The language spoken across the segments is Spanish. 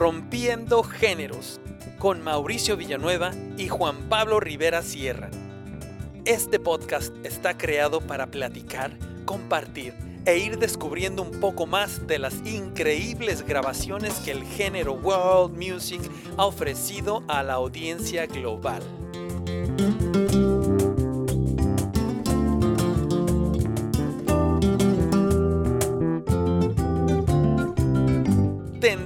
Corrompiendo Géneros con Mauricio Villanueva y Juan Pablo Rivera Sierra. Este podcast está creado para platicar, compartir e ir descubriendo un poco más de las increíbles grabaciones que el género World Music ha ofrecido a la audiencia global.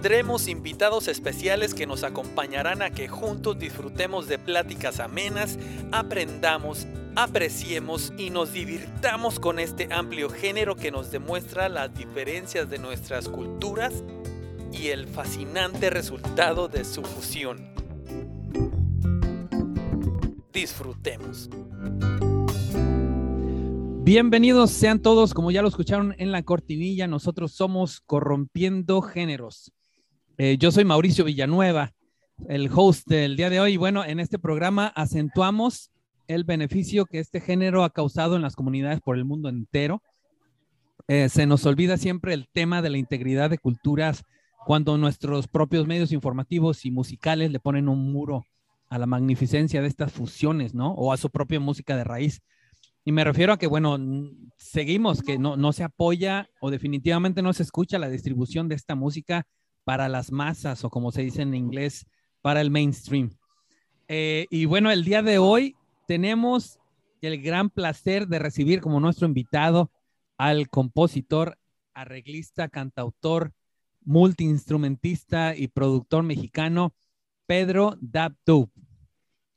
Tendremos invitados especiales que nos acompañarán a que juntos disfrutemos de pláticas amenas, aprendamos, apreciemos y nos divirtamos con este amplio género que nos demuestra las diferencias de nuestras culturas y el fascinante resultado de su fusión. Disfrutemos. Bienvenidos sean todos, como ya lo escucharon en la cortinilla, nosotros somos Corrompiendo Géneros. Eh, yo soy Mauricio Villanueva, el host del día de hoy. Bueno, en este programa acentuamos el beneficio que este género ha causado en las comunidades por el mundo entero. Eh, se nos olvida siempre el tema de la integridad de culturas cuando nuestros propios medios informativos y musicales le ponen un muro a la magnificencia de estas fusiones, ¿no? O a su propia música de raíz. Y me refiero a que, bueno, seguimos, que no, no se apoya o definitivamente no se escucha la distribución de esta música para las masas o como se dice en inglés, para el mainstream. Eh, y bueno, el día de hoy tenemos el gran placer de recibir como nuestro invitado al compositor, arreglista, cantautor, multiinstrumentista y productor mexicano, Pedro Dabdub.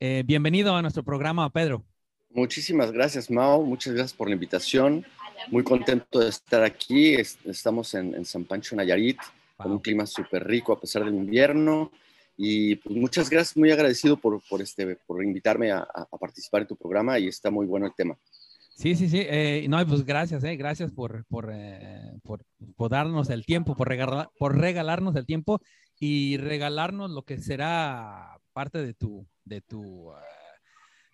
Eh, bienvenido a nuestro programa, Pedro. Muchísimas gracias, Mao. Muchas gracias por la invitación. Muy contento de estar aquí. Estamos en, San Pancho, Nayarit, con un clima súper rico a pesar del invierno. Y pues muchas gracias, muy agradecido por, por, este, por invitarme a, participar en tu programa y está muy bueno el tema. Sí, sí, sí. Eh, no, pues gracias, eh, gracias por, por, eh, por, por, darnos el tiempo, por, regalar, por regalarnos el tiempo y regalarnos lo que será parte de tu, de tu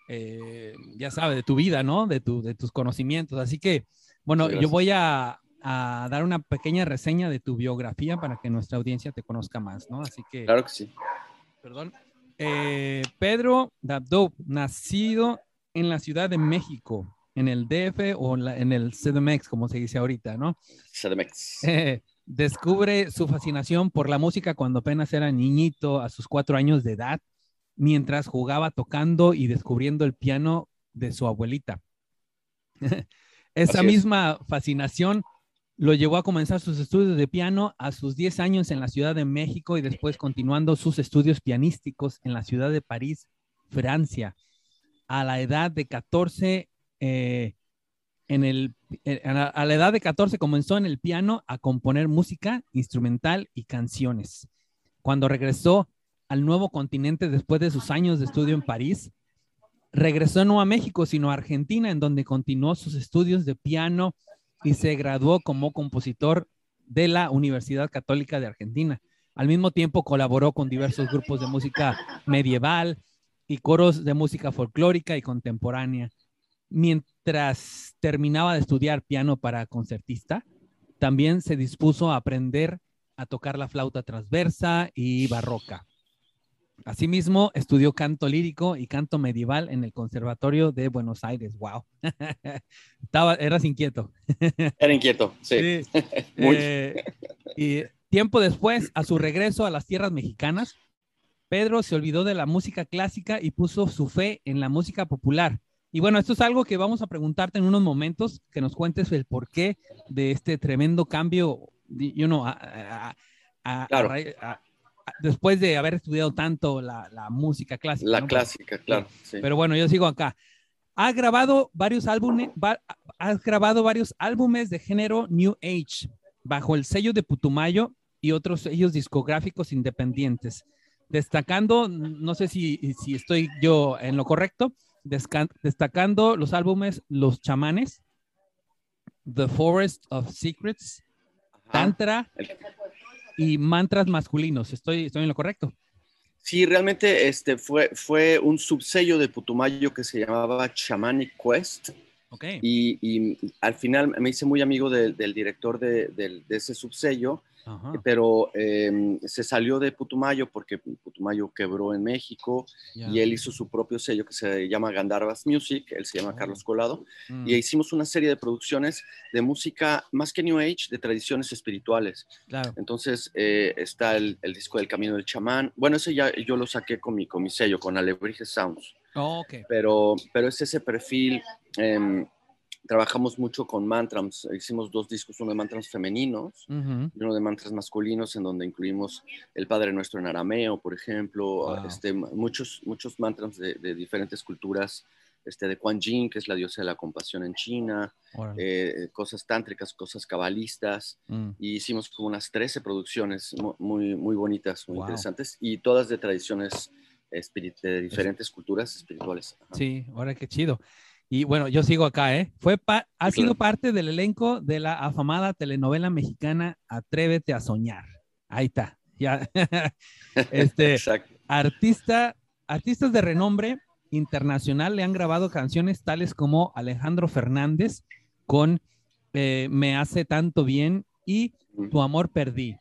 eh, ya sabes, de tu vida, ¿no? De, tu, de tus conocimientos. Así que, bueno, yo voy a, a, dar una pequeña reseña de tu biografía para que nuestra audiencia te conozca más, ¿no? Así que... Claro que sí. Perdón. Eh, Pedro Dabdo, nacido en la Ciudad de México, en el DF o en el CDMX, como se dice ahorita, ¿no? CDMX. Eh, descubre su fascinación por la música cuando apenas era niñito, a sus cuatro años de edad mientras jugaba tocando y descubriendo el piano de su abuelita. Esa misma fascinación lo llevó a comenzar sus estudios de piano a sus 10 años en la Ciudad de México y después continuando sus estudios pianísticos en la ciudad de París, Francia. A la edad de 14, eh, en el, eh, a la edad de 14 comenzó en el piano a componer música instrumental y canciones. Cuando regresó al nuevo continente después de sus años de estudio en París. Regresó no a México, sino a Argentina, en donde continuó sus estudios de piano y se graduó como compositor de la Universidad Católica de Argentina. Al mismo tiempo colaboró con diversos grupos de música medieval y coros de música folclórica y contemporánea. Mientras terminaba de estudiar piano para concertista, también se dispuso a aprender a tocar la flauta transversa y barroca. Asimismo, estudió canto lírico y canto medieval en el Conservatorio de Buenos Aires. ¡Wow! Estaba, eras inquieto. Era inquieto, sí. Eh, y tiempo después, a su regreso a las tierras mexicanas, Pedro se olvidó de la música clásica y puso su fe en la música popular. Y bueno, esto es algo que vamos a preguntarte en unos momentos, que nos cuentes el porqué de este tremendo cambio, you know, a, claro después de haber estudiado tanto la, música clásica. La clásica, claro. Pero bueno, yo sigo acá. Ha grabado varios álbumes, ha grabado varios álbumes de género New Age bajo el sello de Putumayo y otros sellos discográficos independientes, destacando, no sé si, si estoy yo en lo correcto, destacando los álbumes Los Chamanes, The Forest of Secrets, Tantra, y mantras masculinos. ¿Estoy, estoy en lo correcto? Sí, realmente este fue, fue un subsello de Putumayo que se llamaba Shamanic Quest Okay. Y, al final me hice muy amigo del director de, de, ese subsello pero em, se salió de Putumayo porque Putumayo quebró en México y él hizo su propio sello que se llama Gandharvas Music, él se llama oh. Carlos Colado, mm. y hicimos una serie de producciones de música más que New Age, de tradiciones espirituales. Claro. Entonces eh, está el, disco del Camino del Chamán, bueno, ese ya yo lo saqué con mi, con mi sello, con Alebrije Sounds. Oh, okay. pero, pero es ese perfil... Em, trabajamos mucho con mantras, hicimos dos discos, uno de mantras femeninos y uno de mantras masculinos, en donde incluimos el Padre Nuestro en arameo, por ejemplo, este, muchos, muchos mantras de, diferentes culturas, este, de Kuan Yin, que es la diosa de la compasión en China, eh, cosas tántricas, cosas cabalistas, mm. y hicimos como unas 13 producciones muy, muy bonitas, muy interesantes, y todas de tradiciones de diferentes culturas espirituales. Sí, ahora qué chido. Y bueno, yo sigo acá, ¿eh? Fue ha sido parte del elenco de la afamada telenovela mexicana Atrévete a soñar. Ahí está. Ya. este, artista, artistas de renombre internacional le han grabado canciones tales como Alejandro Fernández con eh, Me hace tanto bien y Tu amor perdí.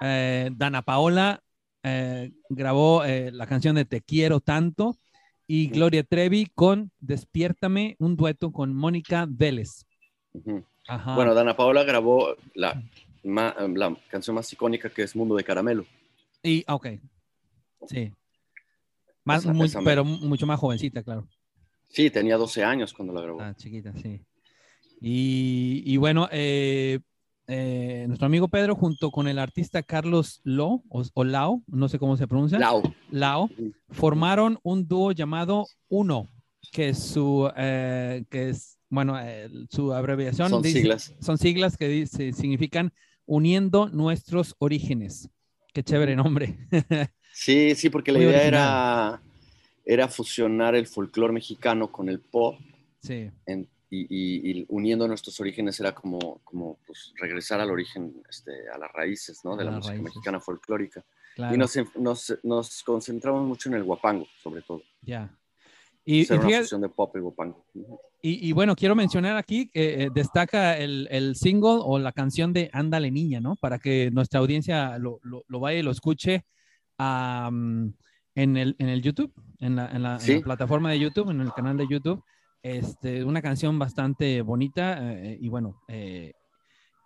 Eh, Dana Paola eh, grabó la canción de Te quiero tanto y Gloria Trevi con Despiértame, un dueto con Mónica Vélez. Bueno, Dana Paola grabó la, la, canción más icónica que es Mundo de Caramelo. Y, ok, sí. Más, pero mucho más jovencita, claro. Sí, tenía 12 años cuando la grabó. Ah, chiquita, sí. Y, y bueno, eh, eh, nuestro amigo Pedro junto con el artista Carlos Lo o, Lao, no sé cómo se pronuncia. Lao. Lao, formaron un dúo llamado Uno, que es su, eh, que es, bueno, su abreviación. Son siglas. Son siglas que dice, significan uniendo nuestros orígenes. Qué chévere nombre. sí, sí, porque la idea era, era fusionar el folclore mexicano con el pop. Sí y, uniendo nuestros orígenes era como, como pues, regresar al origen, este, a las raíces ¿no? de la música mexicana folclórica. Y nos, nos, nos, concentramos mucho en el guapango, sobre todo. Ya. Y, y una fusión de pop y guapango. Y, bueno, quiero mencionar aquí que eh, destaca el, el, single o la canción de Ándale Niña, ¿no? Para que nuestra audiencia lo, lo, lo vaya y lo escuche en, el, en el YouTube, en la, en la plataforma de YouTube, en el canal de YouTube. Este, una canción bastante bonita eh, y bueno, eh,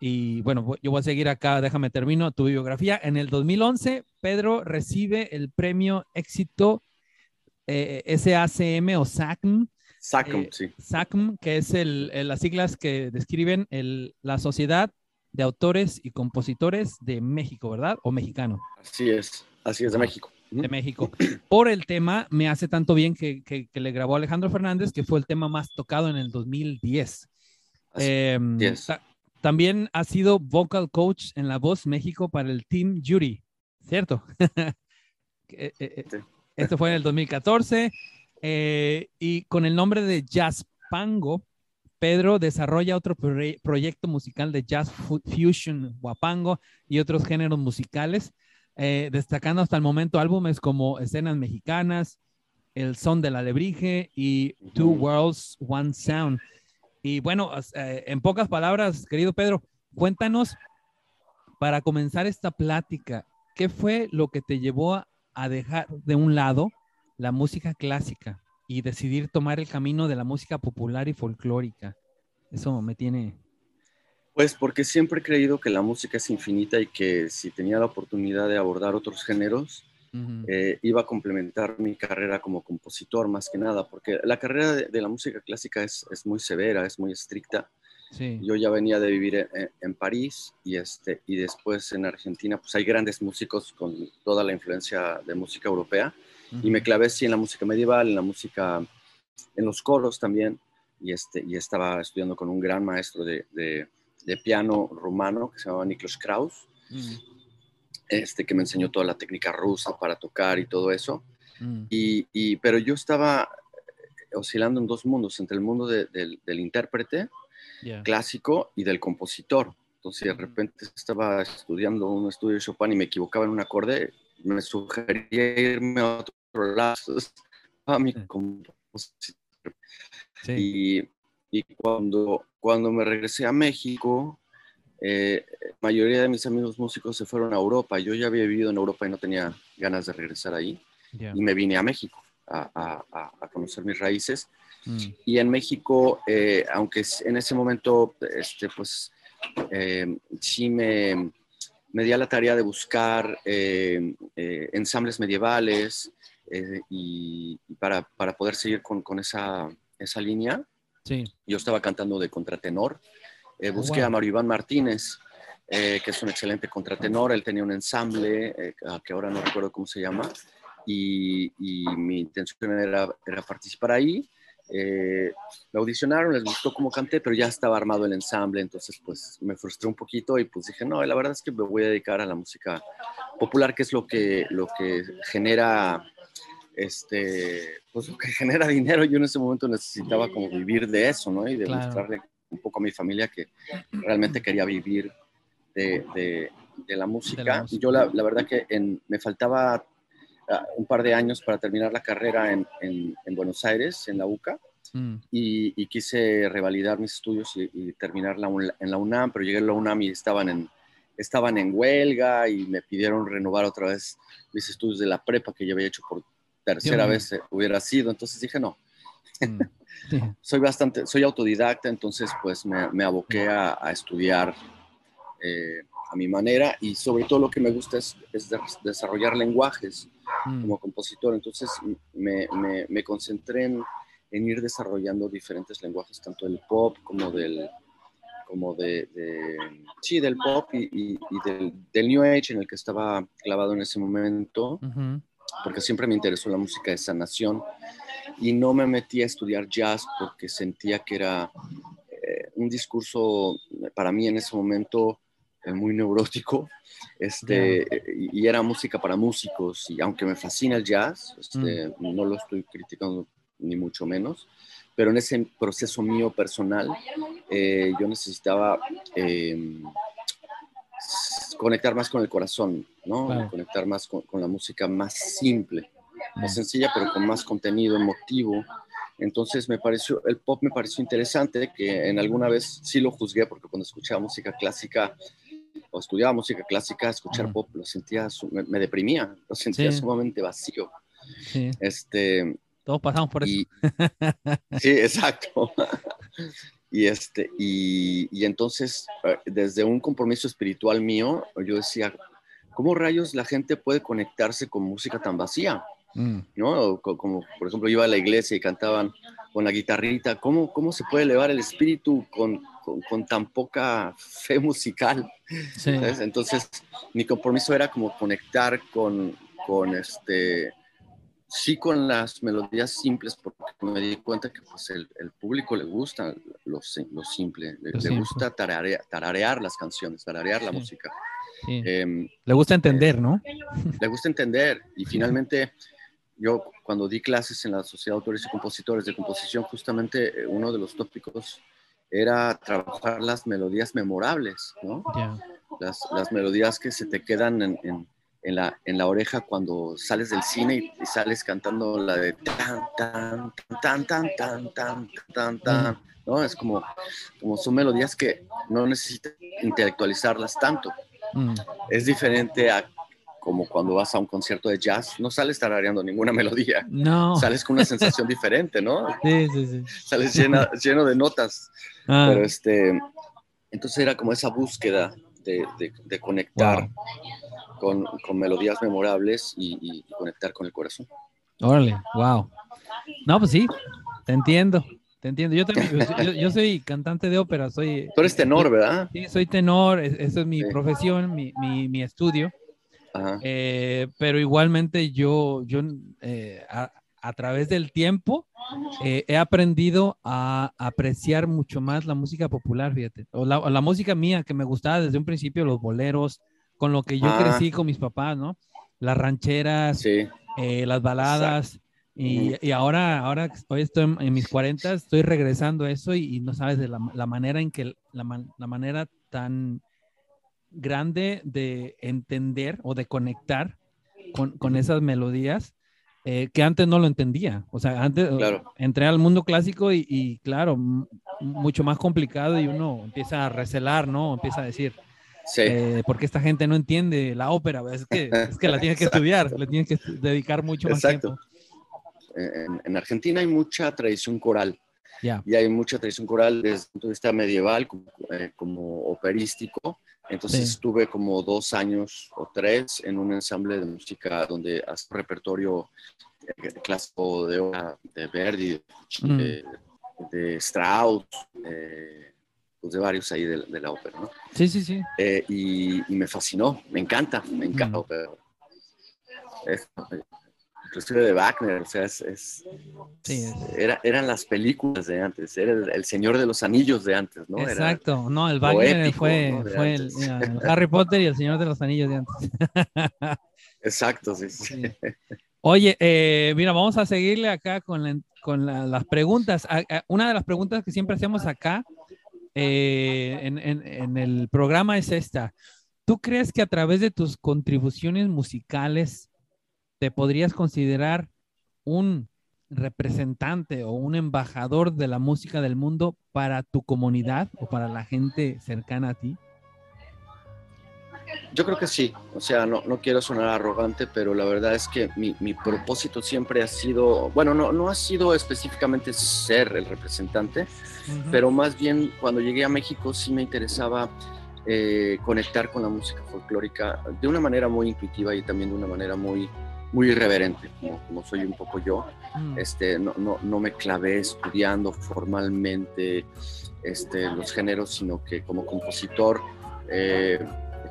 y bueno, yo voy a seguir acá, déjame termino tu biografía. En el 2011, Pedro recibe el premio éxito eh, SACM o SACM. SACM, sí. SACM, que es el, las siglas que describen el, la Sociedad de Autores y Compositores de México, ¿verdad? O mexicano. Así es, así es de México de México, por el tema Me hace tanto bien que, que, le grabó Alejandro Fernández, que fue el tema más tocado en el 2010. Em, también ha sido vocal coach en La Voz México para el Team Jury, ¿cierto? Eh, eh, eh, esto fue en el 2014 y con el nombre de Jazz Pango, Pedro desarrolla otro proyecto musical de jazz fusion, guapango y otros géneros musicales eh, destacando hasta el momento álbumes como Escenas Mexicanas, El Son de la Lebrige y Two Worlds, One Sound. Y bueno, eh, en pocas palabras, querido Pedro, cuéntanos para comenzar esta plática, ¿qué fue lo que te llevó a dejar de un lado la música clásica y decidir tomar el camino de la música popular y folclórica? Eso me tiene pues porque siempre he creído que la música es infinita y que si tenía la oportunidad de abordar otros géneros, eh, iba a complementar mi carrera como compositor más que nada, porque la carrera de, la música clásica es, es, muy severa, es muy estricta. Yo ya venía de vivir en, París y, este, y después en Argentina, pues hay grandes músicos con toda la influencia de música europea y me clavé sí en la música medieval, en la música, en los coros también y, este, y estaba estudiando con un gran maestro de de piano rumano que se llamaba Niklas Kraus, mm. este, que me enseñó toda la técnica rusa para tocar y todo eso. Mm. Y, pero yo estaba oscilando en dos mundos, entre el mundo del intérprete clásico y del compositor. Entonces, de mm. repente estaba estudiando un estudio de Chopin y me equivocaba en un acorde, me sugería irme a otro lado, a mi compositor. Y, y cuando, cuando me regresé a México, eh, la mayoría de mis amigos músicos se fueron a Europa. Yo ya había vivido en Europa y no tenía ganas de regresar ahí. Y me vine a México a, a, conocer mis raíces. Mm. Y en México, eh, aunque en ese momento, este, pues, eh, sí me, me di a la tarea de buscar ensambles medievales y, para, para, poder seguir con, con esa, esa línea. Sí. Yo estaba cantando de contratenor. Eh, oh, busqué a Mario Iván Martínez, eh, que es un excelente contratenor. Él tenía un ensamble, eh, que ahora no recuerdo cómo se llama, y, mi intención era, era participar ahí. me audicionaron, les gustó cómo canté, pero ya estaba armado el ensamble, entonces pues me frustré un poquito y pues dije, no, la verdad es que me voy a dedicar a la música popular, que es lo que, lo que genera este, pues lo que genera dinero, yo en ese momento necesitaba como vivir de eso, ¿no? Y demostrarle un poco a mi familia que realmente quería vivir de, de, la música. Y yo la, la, verdad que en, me faltaba ah, un par de años para terminar la carrera en, en, Buenos Aires, en la UCA, mm. y, y, quise revalidar mis estudios y, y terminar en la UNAM, pero llegué a la UNAM y estaban en, estaban en huelga y me pidieron renovar otra vez mis estudios de la prepa que ya había hecho por tercera vez hubiera sido. Entonces dije, no. Mm. soy bastante, soy autodidacta, entonces pues me, me aboqué a, estudiar eh, a mi manera y sobre todo lo que me gusta es, desarrollar lenguajes mm. como compositor. Entonces me, me, concentré en, en, ir desarrollando diferentes lenguajes, tanto del pop como del como de, sí, del pop y, del, del, New Age en el que estaba clavado en ese momento porque siempre me interesó la música de sanación y no me metí a estudiar jazz porque sentía que era eh, un discurso para mí en ese momento eh, muy neurótico este, y, era música para músicos y aunque me fascina el jazz, este, mm. no lo estoy criticando ni mucho menos, pero en ese proceso mío personal eh, yo necesitaba em, conectar más con el corazón, ¿no? Conectar más con, la música más simple, más sencilla, pero con más contenido emotivo. Entonces me pareció, el pop me pareció interesante, que en alguna vez sí lo juzgué, porque cuando escuchaba música clásica o estudiaba música clásica, escuchar pop lo sentía, me, deprimía, lo sentía sumamente vacío. Sí. Este, Todos pasamos por eso. sí, exacto. Y, este, y, entonces, eh, desde un compromiso espiritual mío, yo decía, ¿cómo rayos la gente puede conectarse con música tan vacía? Mm. ¿No? Como, por ejemplo, iba a la iglesia y cantaban con la guitarrita, ¿cómo, cómo se puede elevar el espíritu con, con, tan poca fe musical? Entonces, mi compromiso era como conectar con, con este, sí con las melodías simples, porque me di cuenta que pues, el, público le gusta lo, lo simple, le, gusta tararear, las canciones, tararear la música. Em, le gusta entender, eh, ¿no? Le gusta entender. Y finalmente, yo cuando di clases en la Sociedad de Autores y Compositores de Composición, justamente eh, uno de los tópicos era trabajar las melodías memorables, ¿no? Las, las, melodías que se te quedan en en la, en la oreja cuando sales del cine y, sales cantando la de tan, tan, tan, tan, tan, tan, tan, tan, ¿no? Es como, como son melodías que no necesitas intelectualizarlas tanto. Mm. Es diferente a como cuando vas a un concierto de jazz, no sales tarareando ninguna melodía. No. Sales con una sensación diferente, ¿no? Sí, sí, sí. Sales lleno de notas. Ah. Pero este, entonces era como esa búsqueda de, de, conectar con, con melodías memorables y, conectar con el corazón. Órale, wow. No, pues sí, te entiendo, te entiendo. Yo, también, yo, soy cantante de ópera, soy... Tú eres tenor, ¿verdad? Sí, soy tenor, eso es mi profesión, mi, mi, mi estudio. Eh, pero igualmente yo, yo eh, a, a, través del tiempo eh, he aprendido a apreciar mucho más la música popular, fíjate, o la, la, música mía que me gustaba desde un principio, los boleros, con lo que yo ah. crecí con mis papás, ¿no? Las rancheras, eh, las baladas. Y, y, ahora, ahora hoy estoy en, mis 40, estoy regresando a eso y, no sabes de la, la, manera en que, la, la, manera tan grande de entender o de conectar con, con esas melodías eh, que antes no lo entendía. O sea, antes entré al mundo clásico y, claro, mucho más complicado y uno empieza a recelar, ¿no? Empieza a decir, sí. Eh, porque esta gente no entiende la ópera? Es que, es que la tiene que estudiar, le tiene que dedicar mucho más tiempo. En, en, Argentina hay mucha tradición coral. Y hay mucha tradición coral desde el punto de vista medieval como, eh, como operístico. Entonces estuve como dos años o tres en un ensamble de música donde hace repertorio eh, clásico de, de Verdi, mm. de, Strauss, eh, pues de varios ahí de, la ópera, ¿no? Sí, sí, sí. y, me fascinó, me encanta, me encanta. Mm inclusive de Wagner, o sea, es, era, eran las películas de antes, era el, Señor de los Anillos de antes, ¿no? Exacto, no, el Wagner fue, fue el, Harry Potter y el Señor de los Anillos de antes. Exacto, sí. sí. Oye, eh, mira, vamos a seguirle acá con, con las preguntas. Una de las preguntas que siempre hacemos acá eh, en, en el programa es esta. ¿Tú crees que a través de tus contribuciones musicales te podrías considerar un representante o un embajador de la música del mundo para tu comunidad o para la gente cercana a ti? Yo creo que sí, o sea, no, no quiero sonar arrogante, pero la verdad es que mi, mi propósito siempre ha sido, bueno, no, no ha sido específicamente ser el representante, pero más bien cuando llegué a México sí me interesaba eh, conectar con la música folclórica de una manera muy intuitiva y también de una manera muy, muy irreverente, como, soy un poco yo. Mm. Este, no, no, no, me clavé estudiando formalmente este, los géneros, sino que como compositor, eh,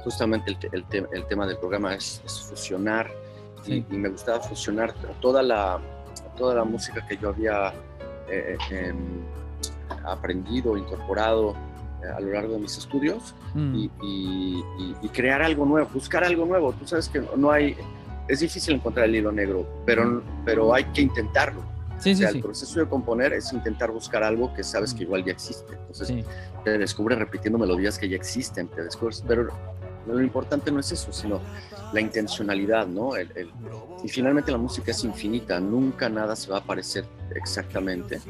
justamente el, el, tema del programa es, fusionar, y, me gustaba fusionar toda la, toda la música que yo había eh, em, aprendido, incorporado eh, a lo largo de mis estudios mm. y, y, y, crear algo nuevo, buscar algo nuevo. Tú sabes que no hay, es difícil encontrar el hilo negro, pero, pero hay que intentarlo. Sí, o sea, el proceso de componer es intentar buscar algo que sabes que igual ya existe. Entonces, te descubres repitiendo melodías que ya existen, te descubres, pero lo importante no es eso, sino la intencionalidad, ¿no? y finalmente la música es infinita, nunca nada se va a parecer exactamente.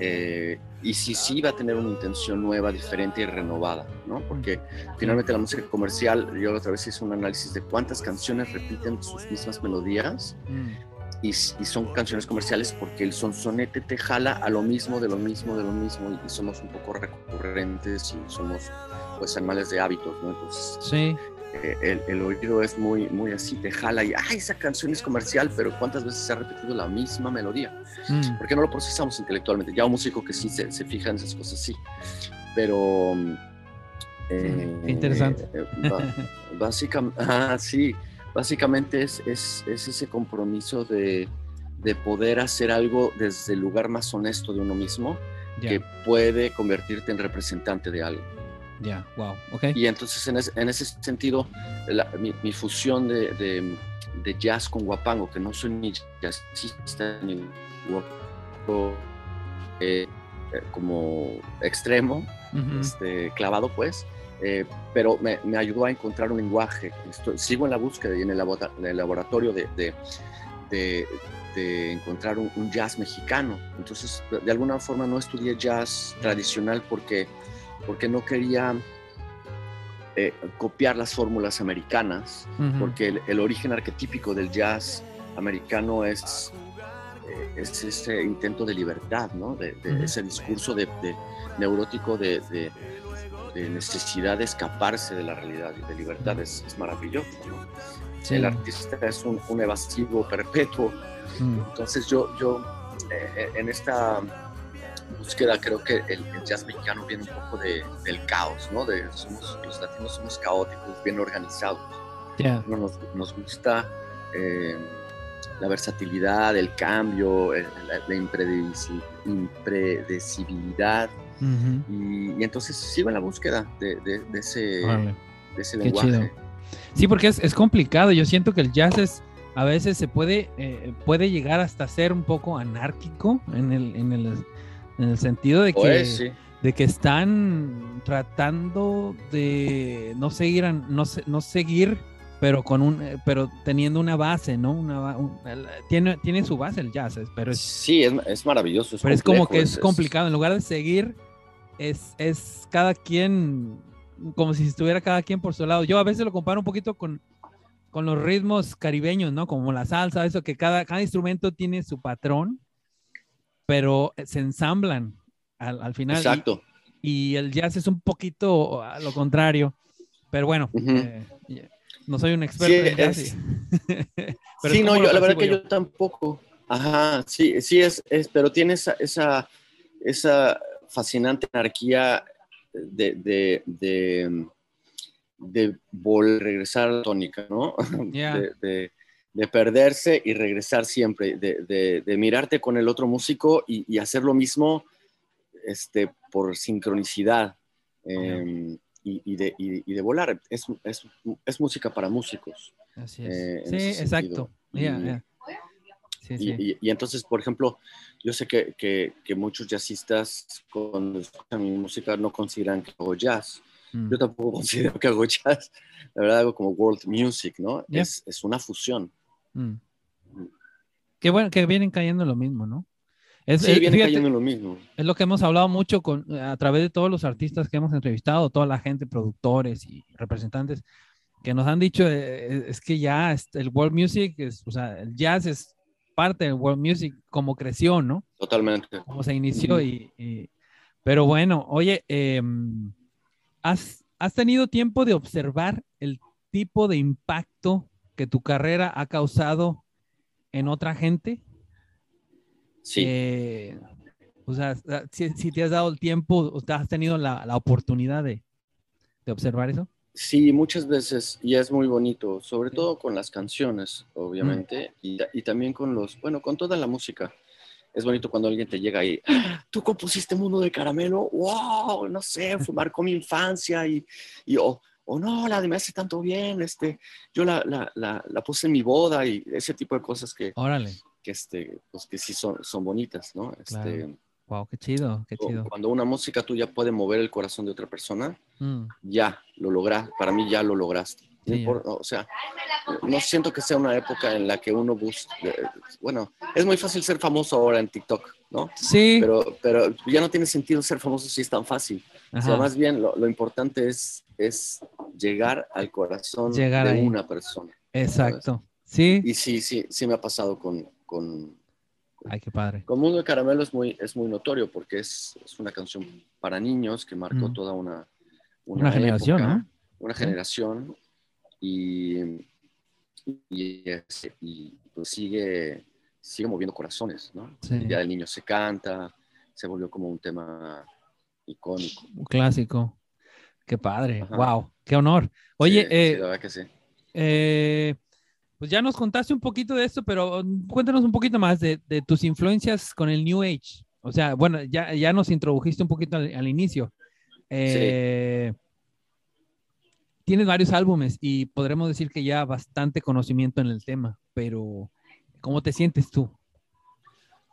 Eh, y si sí va a tener una intención nueva, diferente y renovada, ¿no? Porque finalmente la música comercial, yo otra vez hice un análisis de cuántas canciones repiten sus mismas melodías. Mm. Y, son canciones comerciales porque el sonsonete te jala a lo mismo, de lo mismo, de lo mismo, y somos un poco recurrentes y somos pues animales de hábitos, ¿no? Entonces, sí. Eh, el, oído es muy, muy así, te jala y, ay, esa canción es comercial, pero ¿cuántas veces se ha repetido la misma melodía? Mm. ¿Por qué no lo procesamos intelectualmente? Ya un músico que sí se, se fija en esas cosas, sí. Pero... Eh, interesante. Eh, básicamente, ah, sí, básicamente es, es, es ese compromiso de, de, poder hacer algo desde el lugar más honesto de uno mismo que puede convertirte en representante de algo. Ya, wow, ok. Y entonces en, ese sentido, mi, fusión de, jazz con guapango, que no soy ni jazzista ni guapango, eh, eh, como extremo, este, clavado pues, eh, pero me, ayudó a encontrar un lenguaje. sigo en la búsqueda y en el, laboratorio de, de, encontrar un, un, jazz mexicano. Entonces, de alguna forma no estudié jazz tradicional porque porque no quería eh, copiar las fórmulas americanas, porque el, origen arquetípico del jazz americano es, eh, es ese intento de libertad, ¿no? de, ese discurso de, neurótico de, necesidad de escaparse de la realidad y de libertad, es, maravilloso. El artista es un, evasivo perpetuo. Entonces yo, yo eh, en esta búsqueda creo que el, jazz mexicano viene un poco de, del caos, ¿no? De, somos, los latinos somos caóticos, bien organizados. Nos, nos, gusta eh, la versatilidad, el cambio, la, impredecibilidad. Y, entonces sigo en la búsqueda de, de, ese, de ese lenguaje. Sí, porque es, es, complicado. Yo siento que el jazz es, a veces se puede, eh, puede llegar hasta ser un poco anárquico en el, en el en el sentido de que, pues, de que están tratando de no seguir, no, no seguir pero con un, eh, pero teniendo una base, ¿no? Una, tiene, tiene su base el jazz, pero es, sí, es, maravilloso. pero es como que es, complicado. En lugar de seguir, es, es cada quien, como si estuviera cada quien por su lado. Yo a veces lo comparo un poquito con, con los ritmos caribeños, ¿no? Como la salsa, eso que cada, cada instrumento tiene su patrón, pero se ensamblan al, al final. Exacto. Y, el jazz es un poquito a lo contrario. Pero bueno, no soy un experto sí, en jazz. sí, no, yo, la verdad que yo tampoco. Ajá, sí, sí es, es pero tiene esa, esa, esa fascinante anarquía de, de, de, de volver, regresar a la tónica, ¿no? De, de, perderse y regresar siempre, de, mirarte con el otro músico y, y hacer lo mismo este, por sincronicidad. Eh, y, de, y, de, volar. Es, es, es, música para músicos. Así es. Eh, sí, exacto. Y, entonces, por ejemplo, yo sé que, que, que, muchos jazzistas cuando escuchan mi música no consideran que hago jazz. Mm. Yo tampoco considero que hago jazz. La verdad hago como world music, ¿no? Es, es, una fusión. Mm. Qué bueno que vienen cayendo lo mismo, ¿no? Es, sí, viene cayendo lo mismo. Es lo que hemos hablado mucho con, a través de todos los artistas que hemos entrevistado, toda la gente, productores y representantes, que nos han dicho, eh, eh, es que ya el world music, es, o sea, el jazz es parte del world music, como creció, ¿no? Totalmente. Como se inició. y, pero bueno, oye, em, ¿has, ¿has tenido tiempo de observar el tipo de impacto que tu carrera ha causado en otra gente? Sí. Eh, o sea, si, te has dado el tiempo, o te has tenido la, la oportunidad de, de, observar eso. Sí, muchas veces, y es muy bonito, sobre todo con las canciones, obviamente, mm. y, y, también con los, bueno, con toda la música. Es bonito cuando alguien te llega y, ah, tú compusiste Mundo de Caramelo, wow, no sé, marcó mi infancia y, y o, o no, la de me hace tanto bien, este, yo la, la, la, la, puse en mi boda y ese tipo de cosas que, Órale que, este, pues que sí son, son bonitas, ¿no? Este, Wow, qué chido, qué chido. Cuando una música tuya puede mover el corazón de otra persona, mm. ya lo lograste, para mí ya lo lograste. o sea, no siento que sea una época en la que uno busca, bueno, es muy fácil ser famoso ahora en TikTok, ¿no? Sí. Pero, pero ya no tiene sentido ser famoso si es tan fácil. O sea, más bien lo, lo, importante es, es llegar al corazón de una persona. Exacto. Sí. Y sí, sí, sí me ha pasado con, con... Ay, qué padre. Con Mundo de Caramelo es muy, es muy notorio porque es, es una canción para niños que marcó mm. toda una... Una, generación, ¿no? Una generación y, y, y, pues sigue, sigue moviendo corazones, ¿no? El Día del Niño se canta, se volvió como un tema icónico. Un clásico. Qué padre, wow, qué honor. Oye, eh, la verdad que sí. Eh, pues ya nos contaste un poquito de esto, pero mm, cuéntanos un poquito más de, tus influencias con el New Age. O sea, bueno, ya, ya nos introdujiste un poquito al, inicio. Eh, tienes varios álbumes y podremos decir que ya bastante conocimiento en el tema, pero ¿cómo te sientes tú?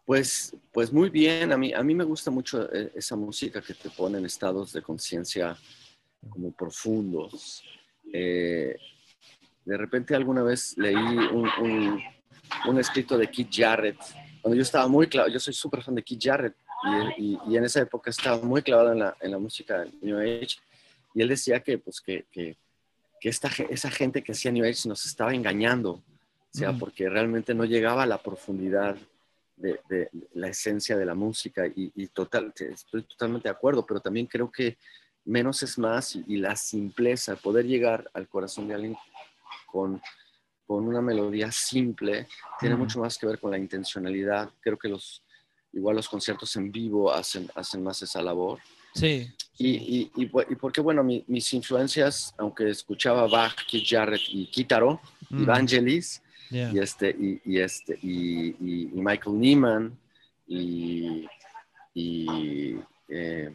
Pues, pues muy bien, a mí, a mí me gusta mucho eh, esa música que te pone en estados de conciencia como profundos. Eh, de repente alguna vez leí un, un, escrito de Keith Jarrett, cuando yo estaba muy clavado, yo soy súper fan de Keith Jarrett, y, y, en esa época estaba muy clavado en la, en la música New Age, y él decía que, pues, que, que, que esta, esa gente que hacía New Age nos estaba engañando, o sea, mm. porque realmente no llegaba a la profundidad de, de, la esencia de la música, y, y, total, estoy totalmente de acuerdo, pero también creo que menos es más y la simpleza, poder llegar al corazón de alguien con, con una melodía simple, tiene mucho más que ver con la intencionalidad. Creo que los, igual los conciertos en vivo hacen, hacen más esa labor. Sí. Y, y, y, y porque, bueno, mis influencias, aunque escuchaba Bach, Keith Jarrett y Kitaro, mm. Evangelis, y, este, y, este, y, Michael Neiman, y, eh,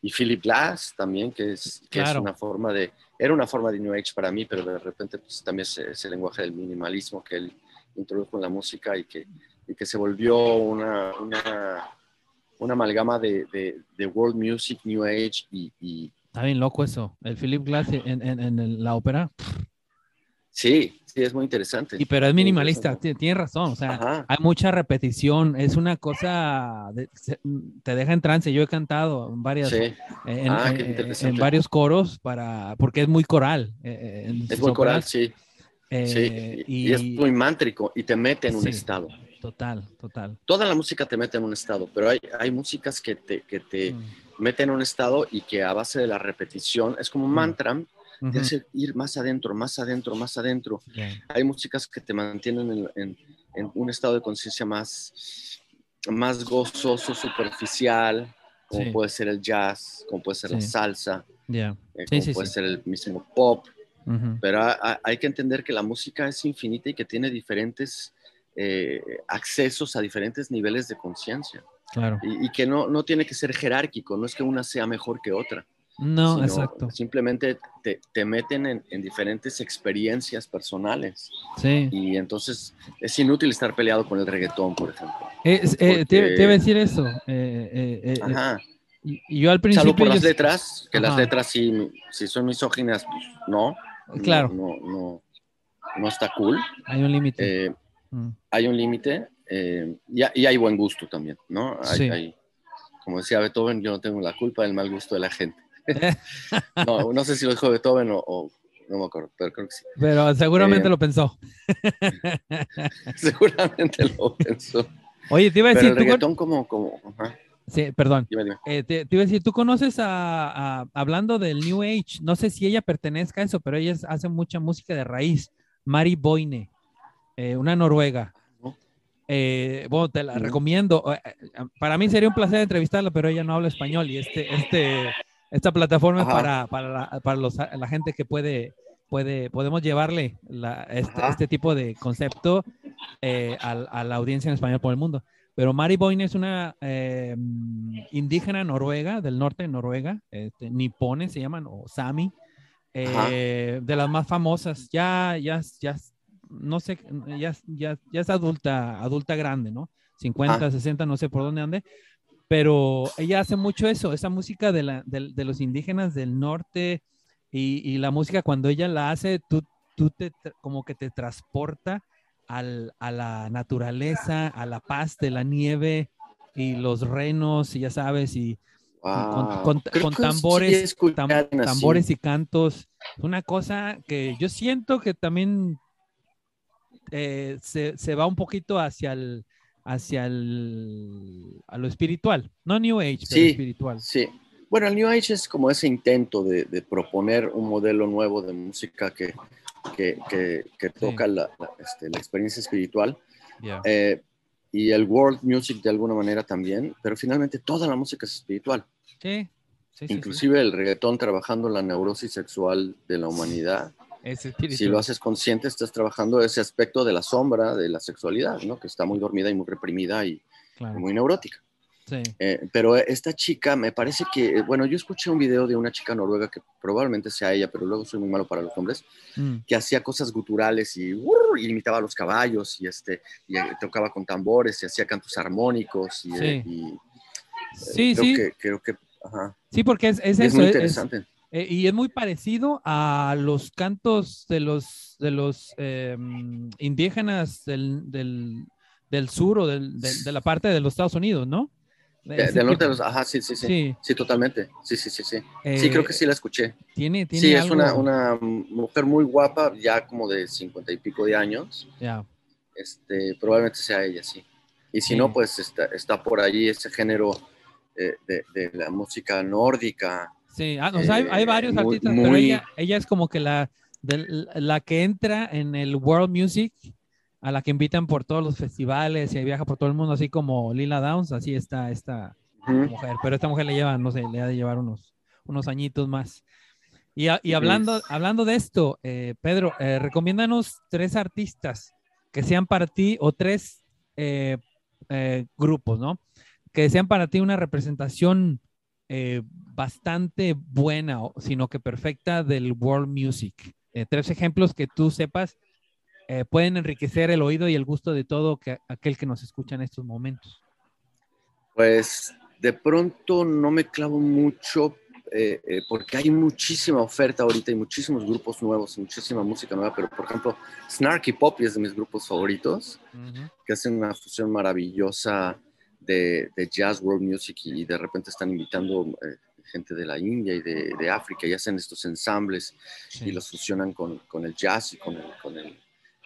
y Philip Glass también, que es, que es una forma de, era una forma de New Age para mí, pero de repente pues, también ese, lenguaje del minimalismo que él introdujo en la música y que, y que se volvió una, una, una amalgama de, de, world music, New Age y, Está bien loco eso. El Philip Glass en, en, en la ópera. Sí, sí, es muy interesante. Y pero es minimalista, tienes razón, o sea, hay mucha repetición, es una cosa, te deja en trance, yo he cantado en varias, en, ah, en, varios coros para, porque es muy coral. es muy coral, sí. sí. Y, es muy mántrico y te mete en un estado. Total, total. Toda la música te mete en un estado, pero hay, hay músicas que te, que te mm. meten en un estado y que a base de la repetición es como un mm. mantra, te hace ir más adentro, más adentro, más adentro. Hay músicas que te mantienen en, en, un estado de conciencia más, más gozoso, superficial, como puede ser el jazz, como puede ser la salsa, eh, como puede ser el mismo pop. Pero hay que entender que la música es infinita y que tiene diferentes eh, accesos a diferentes niveles de conciencia. Claro. Y, que no, no tiene que ser jerárquico, no es que una sea mejor que otra. No, exacto. Simplemente te, te meten en, en, diferentes experiencias personales. Sí. Y entonces es inútil estar peleado con el reggaetón, por ejemplo. Eh, te, iba a decir eso. Eh, Ajá. Y, yo al principio. Salvo por las letras, que las letras si, si son misóginas, pues no. Claro. No, no, no, está cool. Hay un límite. Mm. Hay un límite eh, y, hay buen gusto también, ¿no? Hay, como decía Beethoven, yo no tengo la culpa del mal gusto de la gente. no, no, sé si lo dijo Beethoven o, no me acuerdo, pero creo que sí. Pero seguramente eh, lo pensó. seguramente lo pensó. Oye, te iba a decir. el reggaetón como, como Sí, perdón. Eh, te, iba a decir, tú conoces a, hablando del New Age, no sé si ella pertenezca a eso, pero ella hace mucha música de raíz, Mari Boine. Eh, una noruega. Eh, bueno, te la recomiendo. Eh, para mí sería un placer entrevistarla, pero ella no habla español y este, este, esta plataforma es para, para, la, para los, la gente que puede, puede, podemos llevarle este, este, tipo de concepto a, la audiencia en español por el mundo. Pero Mari Boyne es una indígena noruega, del norte de Noruega, este, nipones se llaman, o sami, de las más famosas. Ya, ya, ya no sé, ya, ya, ya es adulta, adulta grande, ¿no? 50, 60, no sé por dónde ande, pero ella hace mucho eso, esa música de, la, de, los indígenas del norte y, la música cuando ella la hace, tú, tú te, como que te transporta al, a la naturaleza, a la paz de la nieve y los renos, y ya sabes, y, con, tambores, tambores y cantos. Una cosa que yo siento que también eh, se, va un poquito hacia el, hacia el, a lo espiritual, no New Age, pero espiritual. Sí, bueno, el New Age es como ese intento de, proponer un modelo nuevo de música que, que, toca la, este, la, experiencia espiritual. Eh, y el world music de alguna manera también, pero finalmente toda la música es espiritual. Sí. Inclusive el reggaetón trabajando la neurosis sexual de la humanidad si lo haces consciente, estás trabajando ese aspecto de la sombra de la sexualidad, ¿no? Que está muy dormida y muy reprimida y muy neurótica. Sí. Eh, pero esta chica, me parece que, bueno, yo escuché un video de una chica noruega que probablemente sea ella, pero luego soy muy malo para los hombres, mm. que hacía cosas guturales y, imitaba a los caballos y, este, y eh, tocaba con tambores y hacía cantos armónicos. Y, sí, eh, sí. creo sí. Que, creo que, Sí, porque es, es, es muy interesante. Eh, y es muy parecido a los cantos de los, de los em, indígenas del, del, del, sur o del, de la parte de los Estados Unidos, ¿no? del norte de los, ajá, sí, sí, sí, sí, totalmente, sí, sí, sí, sí, sí, creo que sí la escuché. Tiene, tiene Sí, es una, una, mujer muy guapa, ya como de cincuenta y pico de años. Ya. Este, probablemente sea ella, sí. Y si no, pues está, está por ahí ese género eh, de, de, la música nórdica, Sí, ah, hay, eh, varios artistas, pero ella, es como que la, la que entra en el world music, a la que invitan por todos los festivales y viaja por todo el mundo, así como Lila Downs, así está esta mujer. Pero esta mujer le lleva, no sé, le ha de llevar unos, unos añitos más. Y, y hablando, hablando de esto, eh, Pedro, eh, recomiéndanos tres artistas que sean para ti o tres grupos, ¿no? Que sean para ti una representación eh, bastante buena, sino que perfecta del world music. Eh, tres ejemplos que tú sepas eh, pueden enriquecer el oído y el gusto de todo que, aquel que nos escucha en estos momentos. Pues de pronto no me clavo mucho eh, eh, porque hay muchísima oferta ahorita y muchísimos grupos nuevos y muchísima música nueva, pero por ejemplo, Snarky Pop es de mis grupos favoritos, que hacen una fusión maravillosa de, jazz, world music y de repente están invitando eh, gente de la India y de, África y hacen estos ensambles y los fusionan con, el jazz y con el, con el,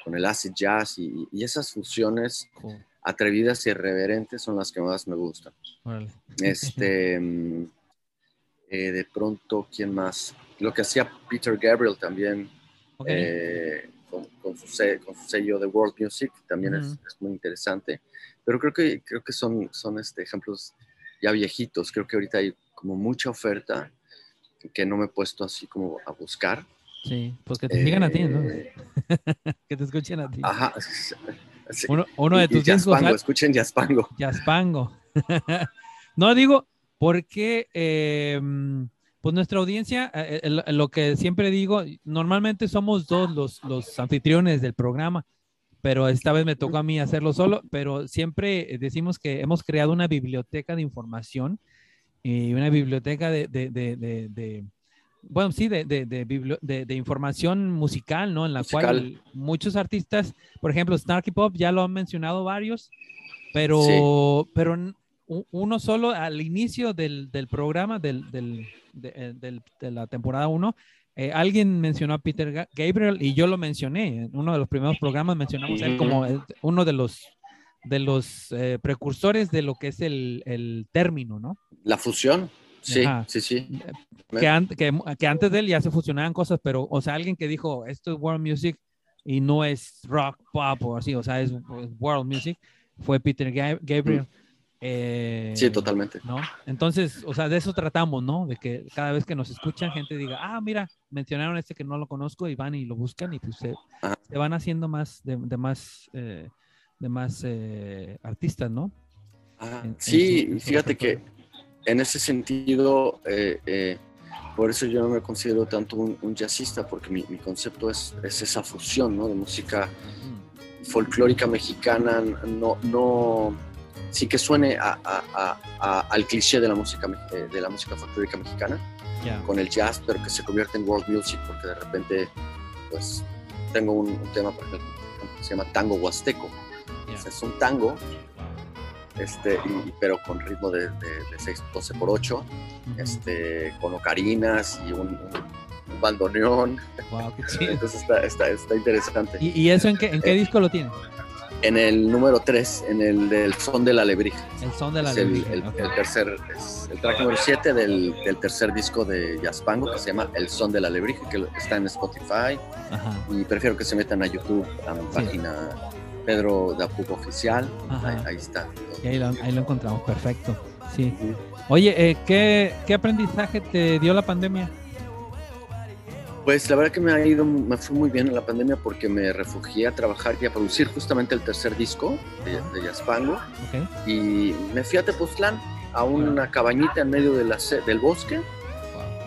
con el acid jazz y, esas fusiones atrevidas y irreverentes son las que más me gustan. Este, mm, eh, de pronto, ¿quién más? Lo que hacía Peter Gabriel también. Eh, con, su sello, de World Music, también es, muy interesante. Pero creo que, creo que son, son este, ejemplos ya viejitos. Creo que ahorita hay como mucha oferta que no me he puesto así como a buscar. Sí, pues que te sigan a ti, ¿no? Eh, que te escuchen a ti. Ajá. Uno, de tus discos. escuchen Jaspango. Jaspango. no digo, porque em, pues nuestra audiencia, eh, eh, lo que siempre digo, normalmente somos dos los, los anfitriones del programa pero esta vez me tocó a mí hacerlo solo, pero siempre decimos que hemos creado una biblioteca de información y una biblioteca de, de, de, de bueno, sí, de, información musical, ¿no? En la cual muchos artistas, por ejemplo, Snarky Pop, ya lo han mencionado varios, pero, pero uno solo al inicio del, del programa, del, del, de, la temporada 1, eh, alguien mencionó a Peter Gabriel y yo lo mencioné. En uno de los primeros programas mencionamos a él como uno de los, de los eh, precursores de lo que es el, el término, ¿no? La fusión. Sí, sí, sí. Que, que, que, antes de él ya se fusionaban cosas, pero, o sea, alguien que dijo, esto es world music y no es rock, pop o así, o sea, es, world music, fue Peter Gabriel. Eh, sí, totalmente. ¿no? Entonces, o sea, de eso tratamos, ¿no? De que cada vez que nos escuchan, gente diga, ah, mira, mencionaron este que no lo conozco y van y lo buscan y pues se, van haciendo más de, más, de más eh, eh, artistas, ¿no? sí, fíjate que en ese sentido, por eso yo no me considero tanto un, jazzista, porque mi, concepto es, es, esa fusión, ¿no? De música folclórica mexicana, no, no sí que suene al cliché de la música, eh, de la música folclórica mexicana, con el jazz, pero que se convierte en world music, porque de repente, pues, tengo un, tema, por ejemplo, que se llama tango huasteco. es un tango, este, pero con ritmo de, de, 6, 12 por 8, este, con ocarinas y un, bandoneón. Wow, qué chido. Entonces está, está, está interesante. ¿Y, eso en qué, en qué eh, disco lo tiene? En el número 3, en el del Son de la Alebrija. El Son de la Alebrija. El, el, tercer, es el track número 7 del, del, tercer disco de Jaspango que se llama El Son de la Alebrija, que está en Spotify. Ajá. Y prefiero que se metan a YouTube, a mi página Pedro Dapuco Oficial. Ahí, está. Y ahí, lo, ahí lo, encontramos, perfecto. Sí. Oye, eh, ¿qué, ¿qué aprendizaje te dio la pandemia? Pues la verdad que me ha ido, me fue muy bien en la pandemia porque me refugié a trabajar y a producir justamente el tercer disco de, de Yaspango. Y me fui a Tepoztlán, a una cabañita en medio de la, del bosque.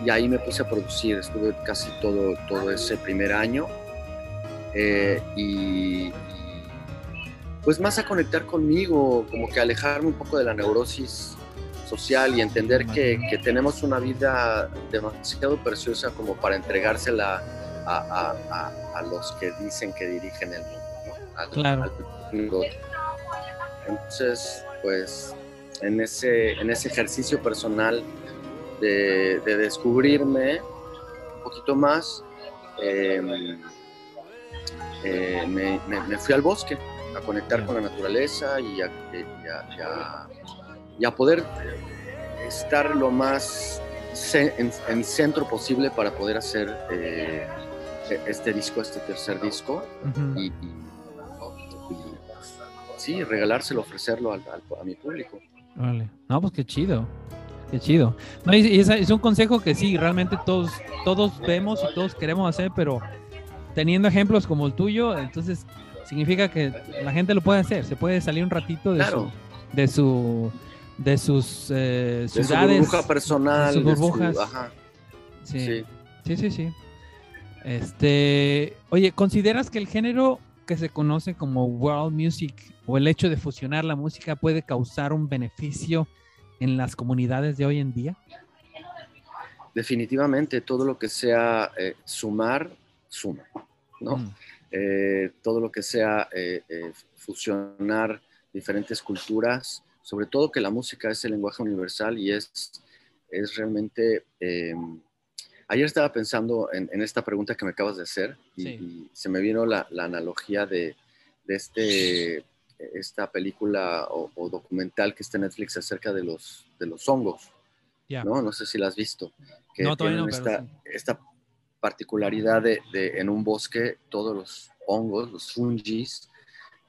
Y ahí me puse a producir. Estuve casi todo, todo ese primer año. Eh, y, pues más a conectar conmigo, como que alejarme un poco de la neurosis social y entender que, que, tenemos una vida demasiado preciosa como para entregársela a, a, a, los que dicen que dirigen el mundo, claro. Entonces, pues en ese, en ese ejercicio personal de, de descubrirme un poquito más, em, eh, me, me, fui al bosque a conectar con la naturaleza y a, y a y a poder estar lo más en, centro posible para poder hacer eh, e-, este disco, este tercer disco y, sí, regalárselo, ofrecerlo a mi público. Vale. No, pues qué chido. Qué chido. No, y, es, un consejo que sí, realmente todos, todos vemos y todos queremos hacer, pero teniendo ejemplos como el tuyo, entonces significa que la gente lo puede hacer. Se puede salir un ratito de de su de sus eh, ciudades. De su burbuja personal. sus burbujas. Sí. sí. sí, sí, Este, oye, ¿consideras que el género que se conoce como world music o el hecho de fusionar la música puede causar un beneficio en las comunidades de hoy en día? definitivamente todo lo que sea eh, sumar, suma, ¿no? Mm. Eh, todo lo que sea eh, fusionar diferentes culturas, sobre todo que la música es el lenguaje universal y es, es realmente... ayer estaba pensando en, esta pregunta que me acabas de hacer y, se me vino la, analogía de, de, este, esta película o, documental que está en Netflix acerca de los, de los hongos. ¿no? No sé si la has visto. Que no, todavía no, esta, esta particularidad de, en un bosque, todos los hongos, los fungis,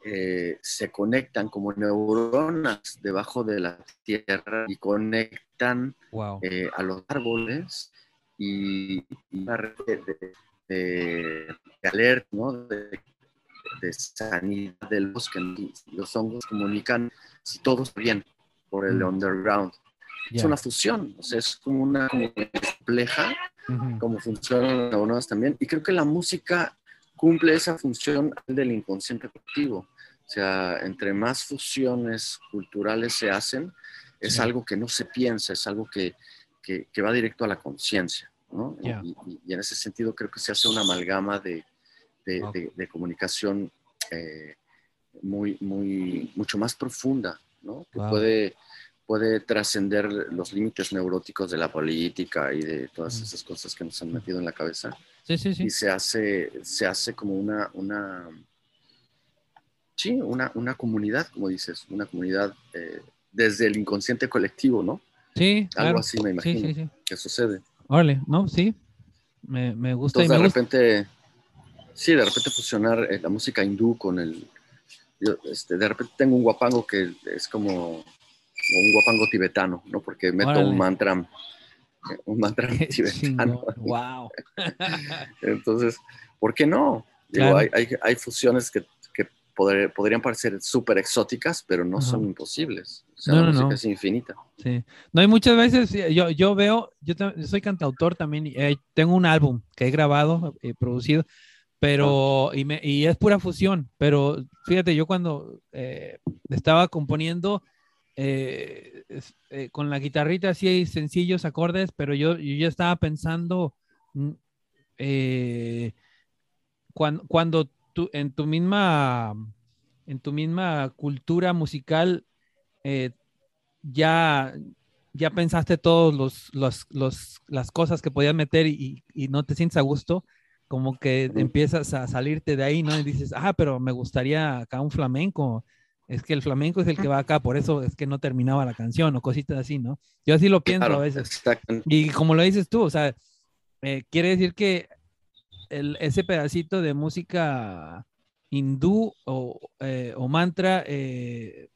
eh, se conectan como neuronas debajo de la tierra y conectan eh, a los árboles y, una red de, alerta, de, sanidad del bosque. Los hongos comunican si todo está bien por el mm. underground. Es una fusión, o sea, es como una compleja, como funcionan las neuronas también. Y creo que la música cumple esa función del inconsciente colectivo. O sea, entre más fusiones culturales se hacen, es algo que no se piensa, es algo que, que, va directo a la conciencia. ¿no? Y, en ese sentido creo que se hace una amalgama de, de, de, comunicación eh, muy, muy, mucho más profunda, ¿no? que puede puede trascender los límites neuróticos de la política y de todas esas cosas que nos han metido en la cabeza. Sí, sí, sí. Y se hace, se hace como una, una sí, una, una comunidad, como dices, una comunidad eh, desde el inconsciente colectivo, ¿no? Sí, Algo así me imagino que sucede. Órale, ¿no? Sí, me, me gusta. Entonces, de repente, sí, de repente fusionar eh, la música hindú con el... este, de repente tengo un guapango que es como un guapango tibetano, ¿no? Porque meto un mantra, un mantra tibetano. wow. Entonces, ¿por qué no? Digo, hay, hay, hay, fusiones que, que podrían parecer súper exóticas, pero no son imposibles. O sea, la música es infinita. Sí. No, hay muchas veces, yo, yo veo, yo, soy cantautor también, eh, tengo un álbum que he grabado, he producido, pero, y, me, y, es pura fusión, pero fíjate, yo cuando eh, estaba componiendo, eh, eh, con la guitarrita así hay sencillos acordes, pero yo, yo ya estaba pensando mm, eh, cuando, cuando tú en tu misma en tu misma cultura musical ya ya pensaste todos los, los, las cosas que podías meter y, y, no te sientes a gusto, como que empiezas a salirte de ahí, ¿no? Y dices, ah, pero me gustaría acá un flamenco, es que el flamenco es el que va acá, por eso es que no terminaba la canción o cositas así, ¿no? Yo así lo pienso a veces. Y como lo dices tú, o sea, eh, quiere decir que ese pedacito de música hindú o, eh, mantra eh,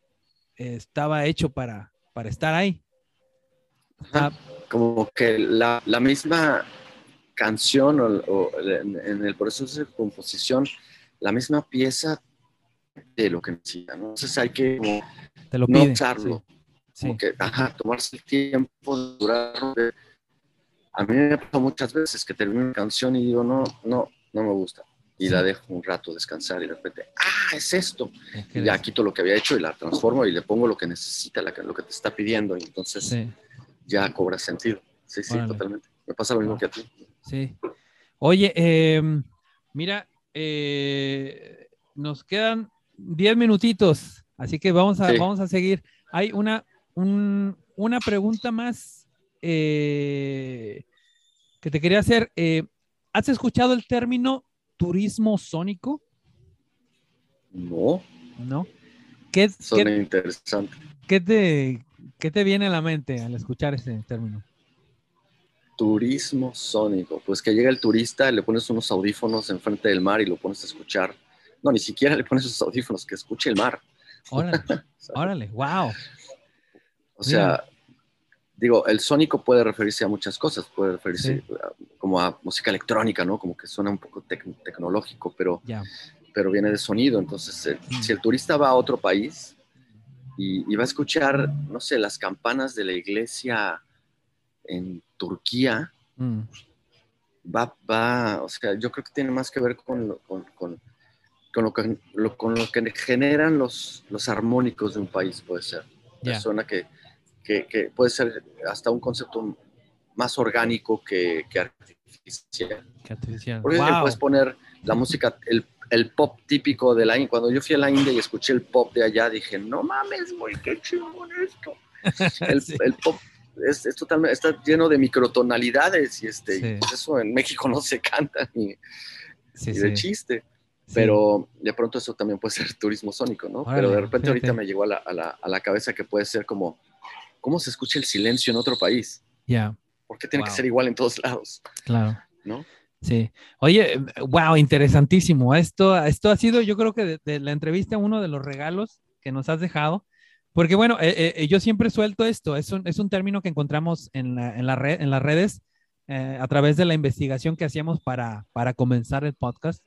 estaba hecho para, para estar ahí. como que la, misma canción o, en el proceso de composición, la misma pieza de lo que necesita, ¿no? Entonces hay que Te lo no usarlo. Como que, ajá, tomarse el tiempo de durar. A mí me pasado muchas veces que termino una canción y digo, no, no, no me gusta. Y la dejo un rato descansar y de repente, ah, es esto. y ya quito lo que había hecho y la transformo y le pongo lo que necesita, lo que te está pidiendo. Y entonces ya cobra sentido. Sí, sí, totalmente. Me pasa lo mismo que a ti. Sí. Oye, em, mira, eh, nos quedan 10 minutitos, así que vamos a, vamos a seguir. Hay una, una pregunta más eh, que te quería hacer. Eh, ¿Has escuchado el término turismo sónico? No. ¿No? ¿Qué, Suena interesante. ¿qué te, ¿Qué te viene a la mente al escuchar ese término? Turismo sónico. Pues que llega el turista, le pones unos audífonos enfrente del mar y lo pones a escuchar no, ni siquiera le pones sus audífonos, que escuche el mar. Órale, órale, wow. O sea, digo, el sónico puede referirse a muchas cosas, puede referirse como a música electrónica, ¿no? Como que suena un poco tecnológico, pero, pero viene de sonido. Entonces, eh, mm. si el turista va a otro país y, va a escuchar, no sé, las campanas de la iglesia en Turquía, mm. va, va, o sea, yo creo que tiene más que ver con, con con lo que, con lo que generan los, los armónicos de un país, puede ser. Persona que, que, que, puede ser hasta un concepto más orgánico que, que artificial. Qué artificial. Porque Wow. puedes poner la música, el, el pop típico de la India. Cuando yo fui a la India y escuché el pop de allá, dije, no mames, güey, qué chingón esto. El, Sí. el pop es, es totalmente, está lleno de microtonalidades y este, Sí. y eso en México no se canta ni, Sí, ni de chiste. Pero de pronto eso también puede ser turismo sónico, ¿no? Órale, Pero de repente ahorita fíjate. me llegó a la, a, la, a la cabeza que puede ser como, ¿cómo se escucha el silencio en otro país? Ya, ¿Por qué tiene Wow. que ser igual en todos lados? claro. ¿No? Sí. Oye, wow, interesantísimo. Esto, esto ha sido, yo creo que de, de la entrevista, uno de los regalos que nos has dejado. Porque bueno, eh, eh, yo siempre suelto esto. Es un, es un término que encontramos en, la, en, la red, en las redes eh, a través de la investigación que hacíamos para, para comenzar el podcast.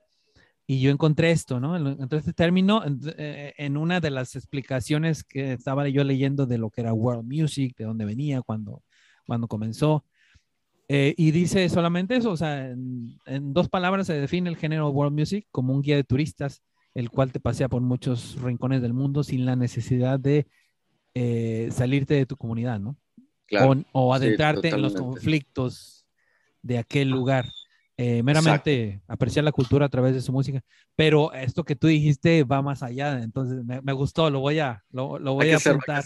Y yo encontré esto, ¿no? Encontré este término en, eh, en una de las explicaciones que estaba yo leyendo de lo que era world music, de dónde venía, cuando, cuando comenzó. Eh, y dice solamente eso, o sea, en, en, dos palabras se define el género world music como un guía de turistas, el cual te pasea por muchos rincones del mundo sin la necesidad de eh, salirte de tu comunidad, ¿no? Claro. O, o adentrarte sí, en los conflictos de aquel lugar. Eh, meramente Exacto. apreciar la cultura a través de su música. Pero esto que tú dijiste va más allá, entonces me, me gustó, lo voy a, lo, lo voy hay a hacerlo, apuntar.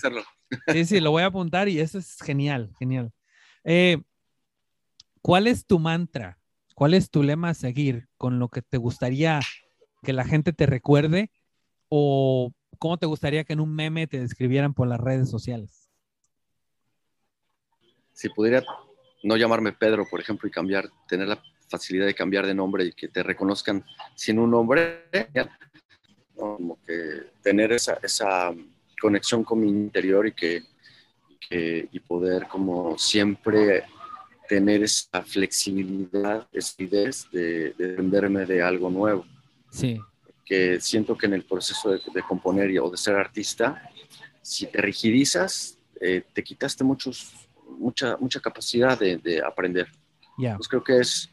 Hay sí, sí, lo voy a apuntar y eso es genial, genial. Eh, ¿Cuál es tu mantra? ¿Cuál es tu lema a seguir con lo que te gustaría que la gente te recuerde? ¿O cómo te gustaría que en un meme te describieran por las redes sociales? Si pudiera no llamarme Pedro, por ejemplo, y cambiar, tener la facilidad de cambiar de nombre y que te reconozcan sin un nombre, ¿no? como que tener esa, esa conexión con mi interior y que, que y poder como siempre tener esa flexibilidad, esa idea de, de de algo nuevo. Sí. Que siento que en el proceso de, de componer y, o de ser artista, si te rigidizas, eh, te quitaste muchos, mucha, mucha capacidad de, de aprender. Yeah. Pues creo que es,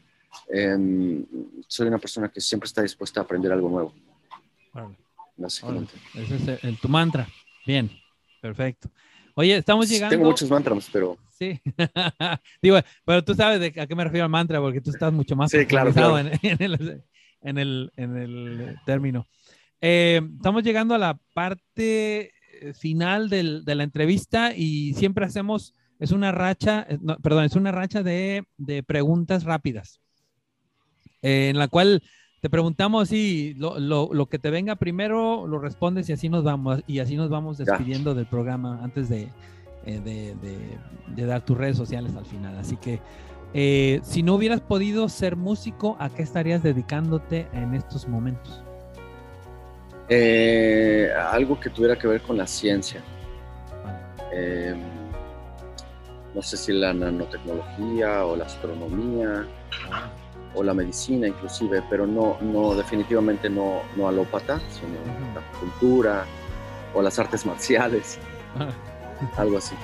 eh, soy una persona que siempre está dispuesta a aprender algo nuevo. Vale. Básicamente. Vale. Ese es el, el, tu mantra. Bien, perfecto. Oye, estamos llegando. Tengo muchos mantras, pero. Sí. Digo, pero tú sabes de a qué me refiero al mantra, porque tú estás mucho más sí, claro, claro. En, en, el, en, el, en, el, término. Eh, estamos llegando a la parte final del, de la entrevista y siempre hacemos, es una racha, no, perdón, es una racha de, de preguntas rápidas, eh, en la cual te preguntamos si lo, lo, lo, que te venga primero lo respondes y así nos vamos, y así nos vamos despidiendo ya. del programa antes de, eh, de, de, de, dar tus redes sociales al final. Así que eh, si no hubieras podido ser músico, ¿a qué estarías dedicándote en estos momentos? Eh, algo que tuviera que ver con la ciencia. Vale. no sé si la nanotecnología o la astronomía. Ah o la medicina inclusive, pero no, no definitivamente no, no alópata, sino uh -huh. la cultura o las artes marciales, algo así.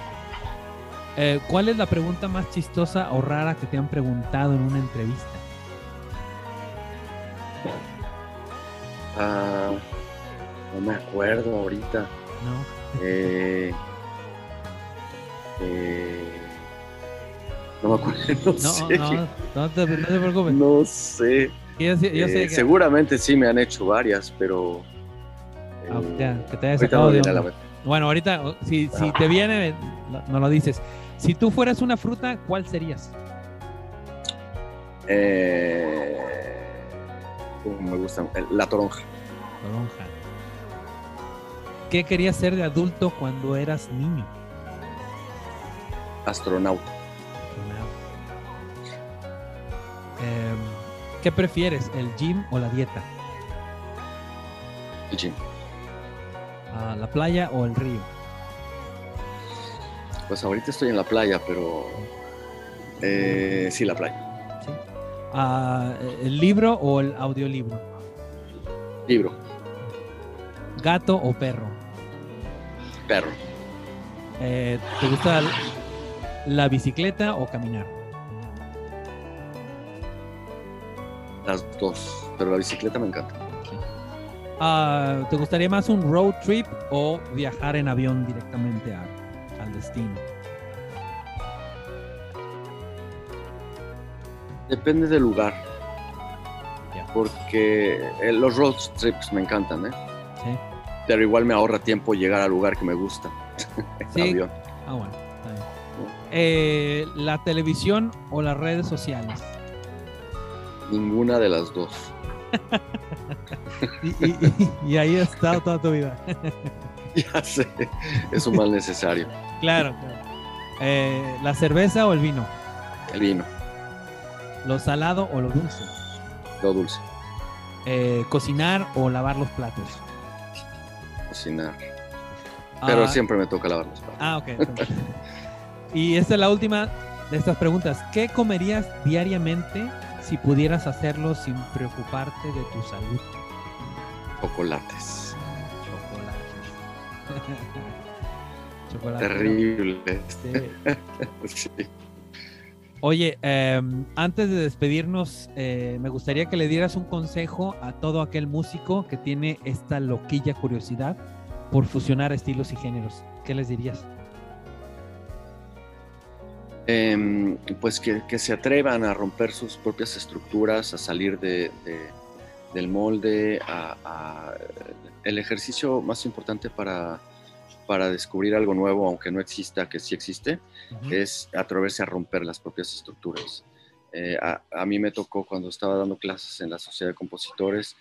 Eh, ¿Cuál es la pregunta más chistosa o rara que te han preguntado en una entrevista? Ah, no me acuerdo ahorita. No. Eh, eh, no me acuerdo. No, no, sé. no, no, te, no te preocupes. No sé. Yo, yo eh, sé que... Seguramente sí me han hecho varias, pero. Ah, ya, que te haya sacado no de la... Bueno, ahorita, si, si te viene, no, lo dices. Si tú fueras una fruta, ¿cuál serías? Eh, me gusta la toronja. Toronja. ¿Qué querías ser de adulto cuando eras niño? Astronauta. Eh, ¿Qué prefieres, el gym o la dieta? El gym. ¿A ¿La playa o el río? Pues ahorita estoy en la playa, pero eh, sí, la playa. ¿Sí? ¿A ¿El libro o el audiolibro? Libro. ¿Gato o perro? Perro. Eh, ¿Te gusta la bicicleta o caminar? Las dos, pero la bicicleta me encanta. Uh, ¿Te gustaría más un road trip o viajar en avión directamente a, al destino? Depende del lugar. Porque eh, los road trips me encantan, ¿eh? Sí. Pero igual me ahorra tiempo llegar al lugar que me gusta. Sí. Ah, bueno. Eh, ¿La televisión o las redes sociales? Ninguna de las dos. y, ahí ha estado toda tu vida. ya sé, es un mal necesario. claro, eh, ¿La cerveza o el vino? El vino. ¿Lo salado o lo dulce? Lo dulce. Eh, ¿Cocinar o lavar los platos? Cocinar. Pero ah. siempre me toca lavar los platos. Ah, ok. y esta es la última de estas preguntas. ¿Qué comerías diariamente si pudieras hacerlo sin preocuparte de tu salud? Chocolates. Chocolates. Terrible. Sí. Oye, em, antes de despedirnos, eh, me gustaría que le dieras un consejo a todo aquel músico que tiene esta loquilla curiosidad por fusionar estilos y géneros. ¿Qué les dirías? Em, pues que, se atrevan a romper sus propias estructuras, a salir de, del molde, a, el ejercicio más importante para para descubrir algo nuevo, aunque no exista, que sí existe, es atreverse a romper las propias estructuras. Eh, a, mí me tocó cuando estaba dando clases en la Sociedad de Compositores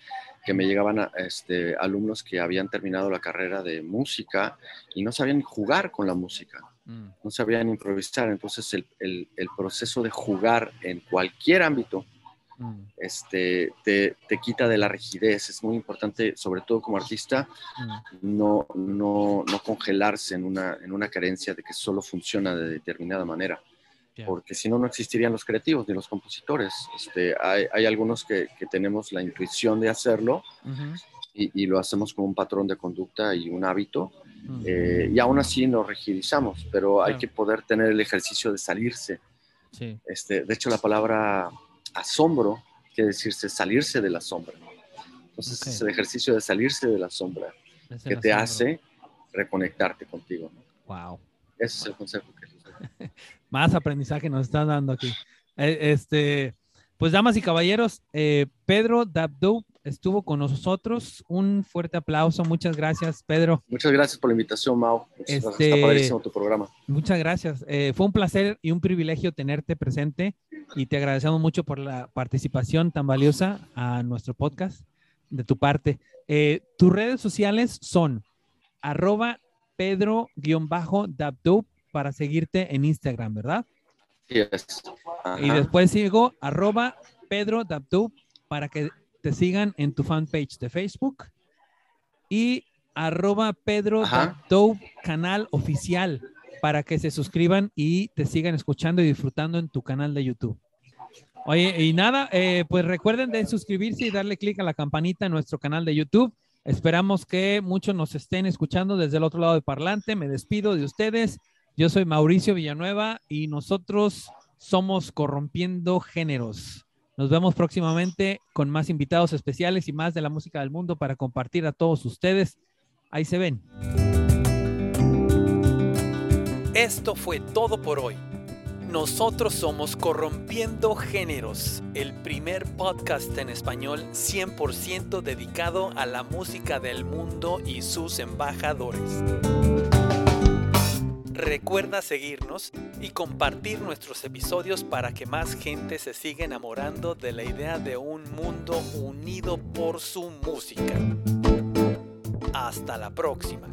que me llegaban a, este, alumnos que habían terminado la carrera de música y no sabían jugar con la música, mm. no sabían improvisar. Entonces el, el, el, proceso de jugar en cualquier ámbito Mm. este, te, quita de la rigidez. Es muy importante, sobre todo como artista, mm. no, no, no, congelarse en una, en una carencia de que solo funciona de determinada manera. Porque si no, no existirían los creativos ni los compositores. Este, hay, hay algunos que, que, tenemos la intuición de hacerlo y, y, lo hacemos como un patrón de conducta y un hábito. Mm. Eh, y aún así nos rigidizamos, pero hay que poder tener el ejercicio de salirse. Este, de hecho, la palabra asombro quiere decirse salirse de la sombra. Entonces es el ejercicio de salirse de la sombra que te hace reconectarte contigo. Wow. Ese es el consejo que Más aprendizaje nos están dando aquí. Eh, este, pues damas y caballeros, eh, Pedro Dabdou estuvo con nosotros. Un fuerte aplauso. Muchas gracias, Pedro. Muchas gracias por la invitación, Mau. Este, Está padrísimo tu programa. Muchas gracias. Eh, fue un placer y un privilegio tenerte presente y te agradecemos mucho por la participación tan valiosa a nuestro podcast de tu parte. Eh, tus redes sociales son arroba pedro-dabdub para seguirte en Instagram, ¿verdad? Sí, Y después sigo arroba pedro para que te sigan en tu fanpage de Facebook y arroba Pedro canal oficial para que se suscriban y te sigan escuchando y disfrutando en tu canal de YouTube. Oye, y nada, eh, pues recuerden de suscribirse y darle clic a la campanita en nuestro canal de YouTube. Esperamos que muchos nos estén escuchando desde el otro lado del parlante. Me despido de ustedes. Yo soy Mauricio Villanueva y nosotros somos Corrompiendo Géneros. Nos vemos próximamente con más invitados especiales y más de la música del mundo para compartir a todos ustedes. Ahí se ven. Esto fue todo por hoy. Nosotros somos Corrompiendo Géneros, el primer podcast en español 100% dedicado a la música del mundo y sus embajadores. Recuerda seguirnos y compartir nuestros episodios para que más gente se siga enamorando de la idea de un mundo unido por su música. Hasta la próxima.